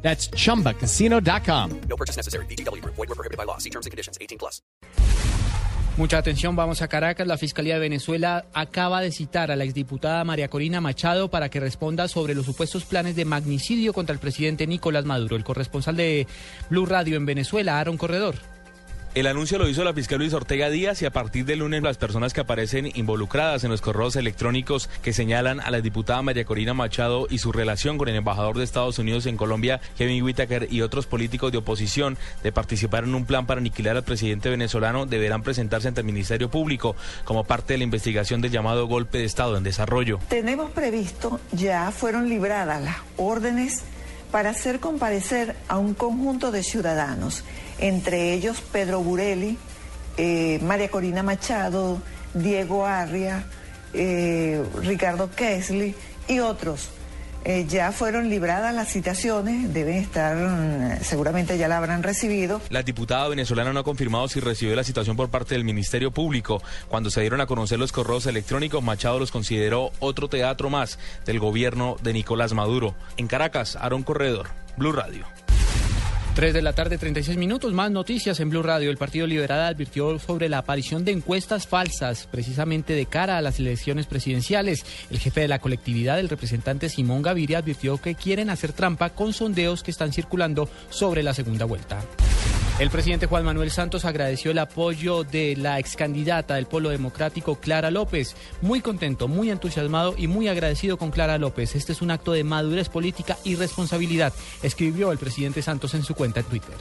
That's chumbacasino.com. No purchase necessary. BGW. Void were prohibited by law. See terms and conditions. 18 plus. Mucha atención, vamos a Caracas. La Fiscalía de Venezuela acaba de citar a la exdiputada María Corina Machado para que responda sobre los supuestos planes de magnicidio contra el presidente Nicolás Maduro. El corresponsal de Blue Radio en Venezuela, Aaron Corredor. El anuncio lo hizo la fiscal Luis Ortega Díaz y a partir del lunes las personas que aparecen involucradas en los correos electrónicos que señalan a la diputada María Corina Machado y su relación con el embajador de Estados Unidos en Colombia, Kevin Whitaker, y otros políticos de oposición de participar en un plan para aniquilar al presidente venezolano deberán presentarse ante el Ministerio Público como parte de la investigación del llamado golpe de Estado en desarrollo. Tenemos previsto, ya fueron libradas las órdenes para hacer comparecer a un conjunto de ciudadanos, entre ellos Pedro Burelli, eh, María Corina Machado, Diego Arria, eh, Ricardo Kesley y otros. Eh, ya fueron libradas las citaciones, deben estar, mm, seguramente ya la habrán recibido. La diputada venezolana no ha confirmado si recibió la citación por parte del Ministerio Público. Cuando se dieron a conocer los correos electrónicos, Machado los consideró otro teatro más del gobierno de Nicolás Maduro. En Caracas, Aaron Corredor, Blue Radio. 3 de la tarde, 36 minutos. Más noticias en Blue Radio. El Partido Liberal advirtió sobre la aparición de encuestas falsas, precisamente de cara a las elecciones presidenciales. El jefe de la colectividad, el representante Simón Gaviria, advirtió que quieren hacer trampa con sondeos que están circulando sobre la segunda vuelta. El presidente Juan Manuel Santos agradeció el apoyo de la ex candidata del Polo Democrático, Clara López. Muy contento, muy entusiasmado y muy agradecido con Clara López. Este es un acto de madurez política y responsabilidad, escribió el presidente Santos en su cuenta en Twitter.